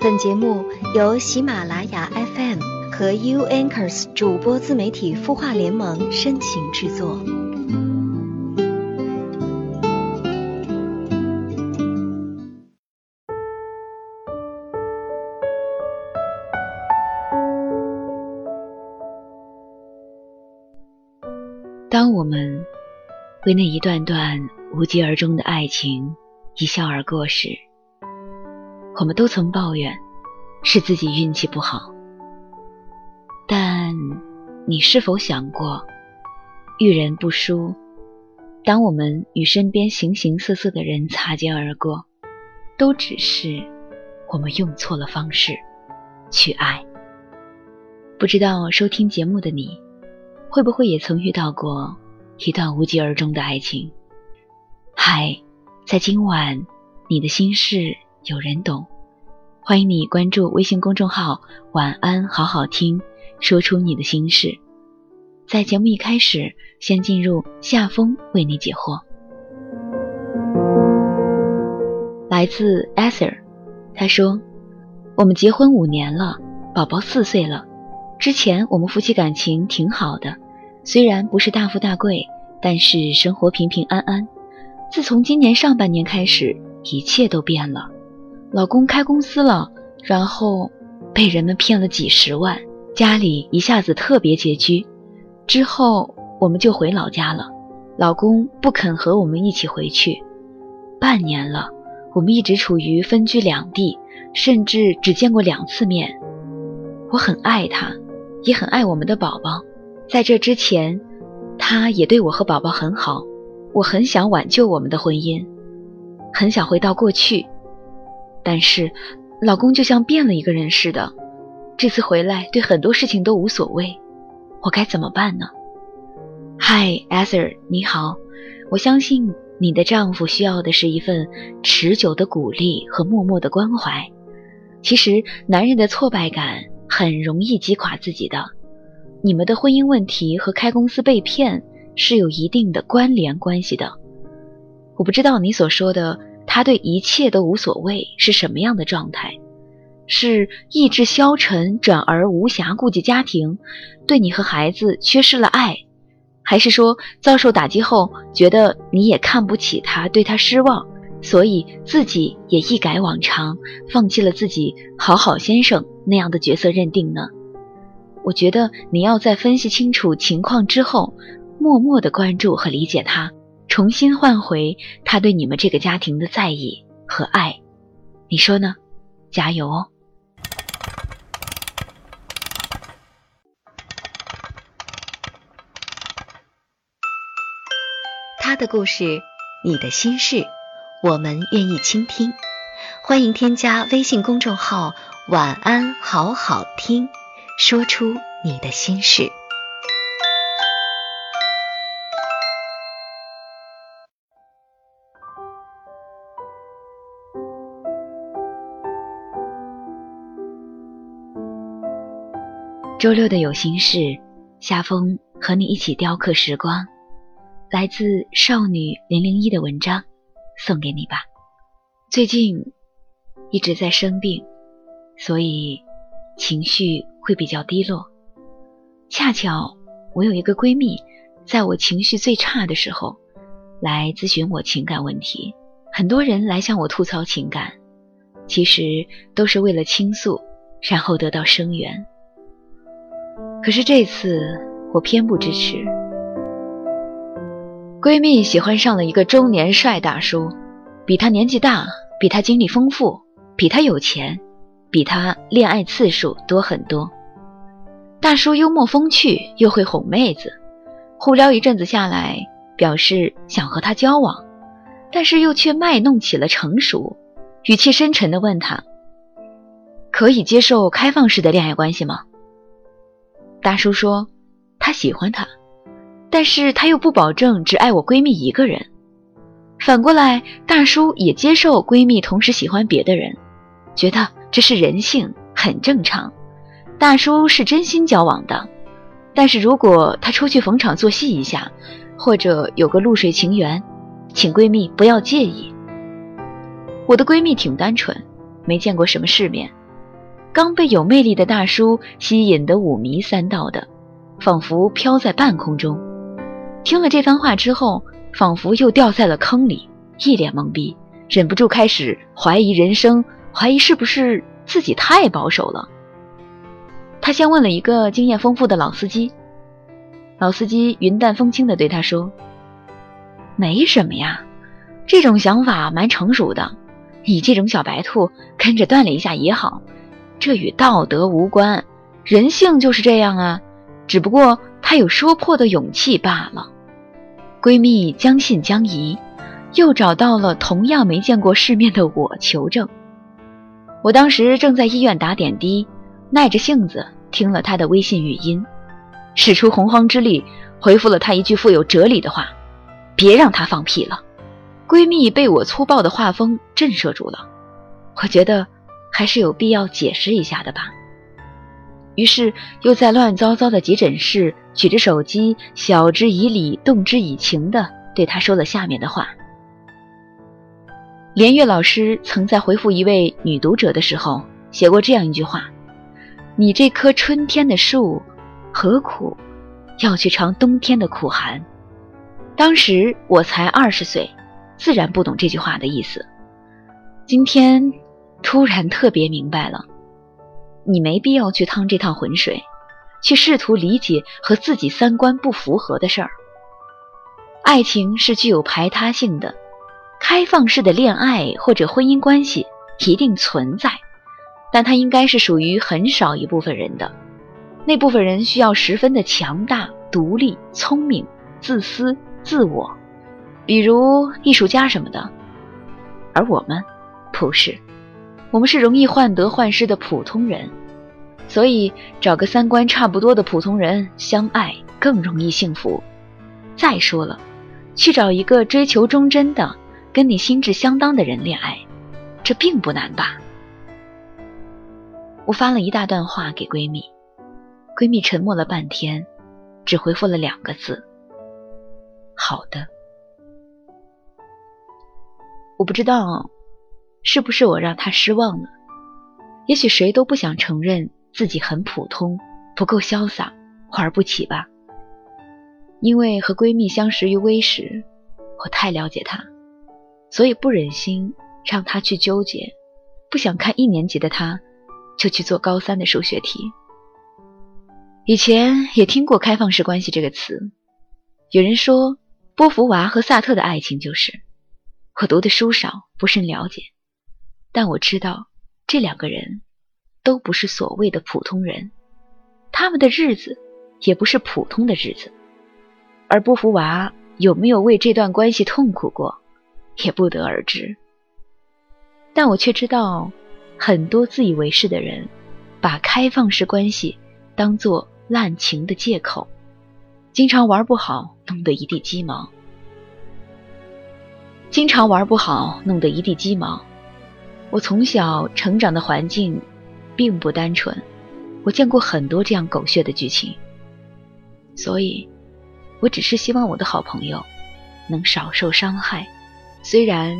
本节目由喜马拉雅 FM 和 U Anchors 主播自媒体孵化联盟深情制作。当我们为那一段段无疾而终的爱情一笑而过时，我们都曾抱怨是自己运气不好。但你是否想过，遇人不淑，当我们与身边形形色色的人擦肩而过，都只是我们用错了方式去爱。不知道收听节目的你。会不会也曾遇到过一段无疾而终的爱情？嗨，在今晚，你的心事有人懂。欢迎你关注微信公众号“晚安好好听”，说出你的心事。在节目一开始，先进入夏风为你解惑。来自 Ether，他说：“我们结婚五年了，宝宝四岁了。”之前我们夫妻感情挺好的，虽然不是大富大贵，但是生活平平安安。自从今年上半年开始，一切都变了。老公开公司了，然后被人们骗了几十万，家里一下子特别拮据。之后我们就回老家了，老公不肯和我们一起回去。半年了，我们一直处于分居两地，甚至只见过两次面。我很爱他。也很爱我们的宝宝，在这之前，他也对我和宝宝很好。我很想挽救我们的婚姻，很想回到过去，但是老公就像变了一个人似的。这次回来，对很多事情都无所谓，我该怎么办呢？嗨，Ether，你好，我相信你的丈夫需要的是一份持久的鼓励和默默的关怀。其实，男人的挫败感。很容易击垮自己的。你们的婚姻问题和开公司被骗是有一定的关联关系的。我不知道你所说的他对一切都无所谓是什么样的状态，是意志消沉转而无暇顾及家庭，对你和孩子缺失了爱，还是说遭受打击后觉得你也看不起他，对他失望？所以自己也一改往常，放弃了自己好好先生那样的角色认定呢。我觉得你要在分析清楚情况之后，默默的关注和理解他，重新换回他对你们这个家庭的在意和爱。你说呢？加油哦！他的故事，你的心事。我们愿意倾听，欢迎添加微信公众号“晚安好好听”，说出你的心事。周六的有心事，夏风和你一起雕刻时光，来自少女零零一的文章。送给你吧。最近一直在生病，所以情绪会比较低落。恰巧我有一个闺蜜，在我情绪最差的时候来咨询我情感问题。很多人来向我吐槽情感，其实都是为了倾诉，然后得到声援。可是这次我偏不支持。闺蜜喜欢上了一个中年帅大叔，比她年纪大，比她经历丰富，比她有钱，比她恋爱次数多很多。大叔幽默风趣，又会哄妹子，互聊一阵子下来，表示想和她交往，但是又却卖弄起了成熟，语气深沉地问她：“可以接受开放式的恋爱关系吗？”大叔说：“他喜欢她。”但是他又不保证只爱我闺蜜一个人，反过来，大叔也接受闺蜜同时喜欢别的人，觉得这是人性，很正常。大叔是真心交往的，但是如果他出去逢场作戏一下，或者有个露水情缘，请闺蜜不要介意。我的闺蜜挺单纯，没见过什么世面，刚被有魅力的大叔吸引得五迷三道的，仿佛飘在半空中。听了这番话之后，仿佛又掉在了坑里，一脸懵逼，忍不住开始怀疑人生，怀疑是不是自己太保守了。他先问了一个经验丰富的老司机，老司机云淡风轻地对他说：“没什么呀，这种想法蛮成熟的。你这种小白兔跟着锻炼一下也好，这与道德无关，人性就是这样啊。只不过他有说破的勇气罢了。”闺蜜将信将疑，又找到了同样没见过世面的我求证。我当时正在医院打点滴。耐着性子听了他的微信语音，使出洪荒之力回复了他一句富有哲理的话：“别让他放屁了。”闺蜜被我粗暴的画风震慑住了，我觉得还是有必要解释一下的吧。于是又在乱糟糟的急诊室举着手机，晓之以理，动之以情的对他说了下面的话。连岳老师曾在回复一位女读者的时候写过这样一句话。你这棵春天的树，何苦要去尝冬天的苦寒？当时我才二十岁，自然不懂这句话的意思。今天突然特别明白了，你没必要去趟这趟浑水，去试图理解和自己三观不符合的事儿。爱情是具有排他性的，开放式的恋爱或者婚姻关系一定存在。但它应该是属于很少一部分人的，那部分人需要十分的强大、独立、聪明、自私、自我，比如艺术家什么的。而我们不是，我们是容易患得患失的普通人，所以找个三观差不多的普通人相爱更容易幸福。再说了，去找一个追求忠贞的、跟你心智相当的人恋爱，这并不难吧？我发了一大段话给闺蜜，闺蜜沉默了半天，只回复了两个字：“好的。”我不知道是不是我让她失望了，也许谁都不想承认自己很普通，不够潇洒，玩不起吧。因为和闺蜜相识于微时，我太了解她，所以不忍心让她去纠结，不想看一年级的她。就去做高三的数学题。以前也听过“开放式关系”这个词，有人说波伏娃和萨特的爱情就是。我读的书少，不甚了解，但我知道这两个人都不是所谓的普通人，他们的日子也不是普通的日子。而波伏娃有没有为这段关系痛苦过，也不得而知。但我却知道。很多自以为是的人，把开放式关系当做滥情的借口，经常玩不好，弄得一地鸡毛。经常玩不好，弄得一地鸡毛。我从小成长的环境并不单纯，我见过很多这样狗血的剧情，所以，我只是希望我的好朋友能少受伤害，虽然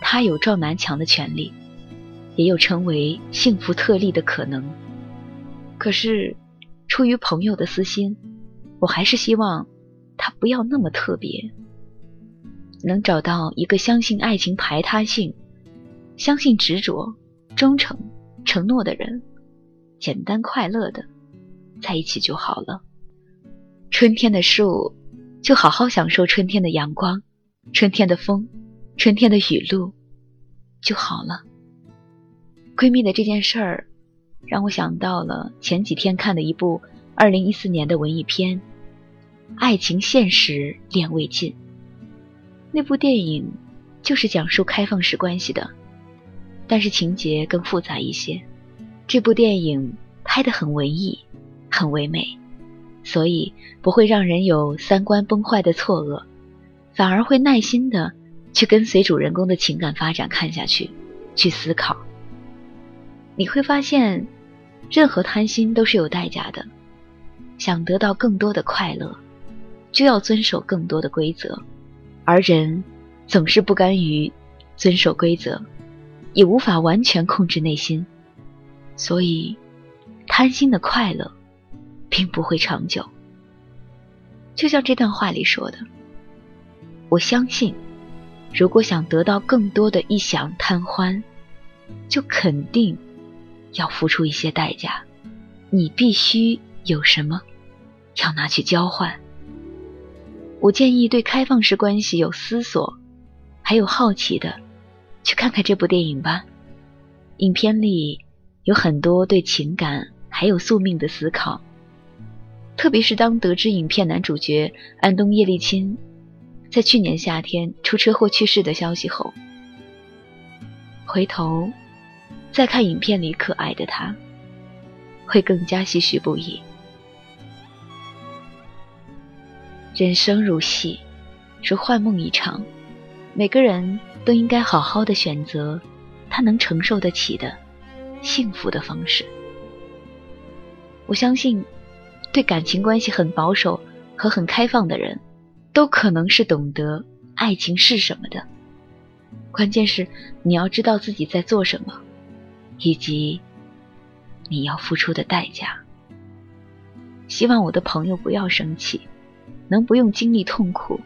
他有撞南墙的权利。也有成为幸福特例的可能，可是出于朋友的私心，我还是希望他不要那么特别，能找到一个相信爱情排他性、相信执着、忠诚、承诺的人，简单快乐的在一起就好了。春天的树，就好好享受春天的阳光、春天的风、春天的雨露就好了。闺蜜的这件事儿，让我想到了前几天看的一部二零一四年的文艺片《爱情现实恋未尽》。那部电影就是讲述开放式关系的，但是情节更复杂一些。这部电影拍得很文艺，很唯美，所以不会让人有三观崩坏的错愕，反而会耐心的去跟随主人公的情感发展看下去，去思考。你会发现，任何贪心都是有代价的。想得到更多的快乐，就要遵守更多的规则，而人总是不甘于遵守规则，也无法完全控制内心。所以贪心的快乐并不会长久。就像这段话里说的，我相信，如果想得到更多的一享贪欢，就肯定要付出一些代价。你必须有什么，要拿去交换。我建议对开放式关系有思索，还有好奇的，去看看这部电影吧。影片里有很多对情感还有宿命的思考，特别是当得知影片男主角安东叶利钦在去年夏天出车祸去世的消息后，回头再看影片里可爱的他，会更加唏嘘不已。人生如戏，如幻梦一场，每个人都应该好好的选择他能承受得起的幸福的方式。我相信，对感情关系很保守和很开放的人，都可能是懂得爱情是什么的。关键是你要知道自己在做什么，以及你要付出的代价。希望我的朋友不要生气。能不用经历痛苦，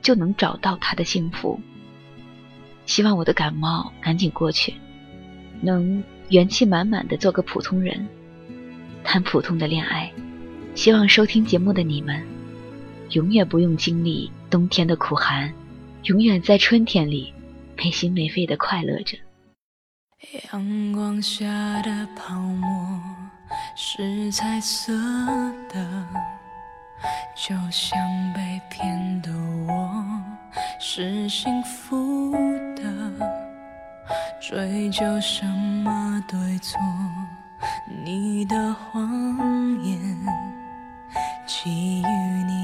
就能找到他的幸福。希望我的感冒赶紧过去，能元气满满的做个普通人，谈普通的恋爱。希望收听节目的你们，永远不用经历冬天的苦寒，永远在春天里没心没肺的快乐着。阳光下的泡沫是彩色的。就像被骗的我是幸福的，追究什么对错？你的谎言，给予你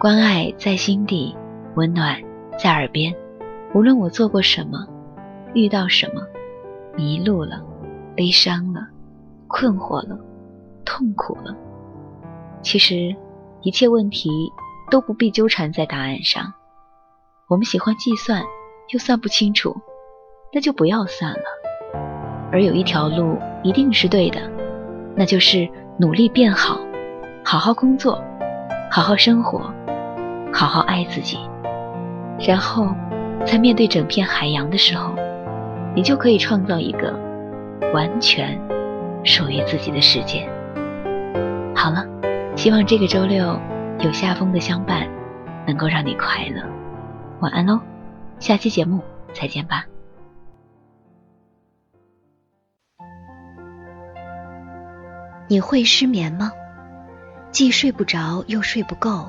关爱在心底，温暖在耳边。无论我做过什么，遇到什么，迷路了，悲伤了，困惑了，痛苦了，其实一切问题都不必纠缠在答案上。我们喜欢计算，又算不清楚，那就不要算了。而有一条路一定是对的，那就是努力变好，好好工作，好好生活，好好爱自己，然后在面对整片海洋的时候，你就可以创造一个完全属于自己的世界。好了，希望这个周六有夏风的相伴，能够让你快乐。晚安喽，下期节目再见吧。你会失眠吗？既睡不着又睡不够，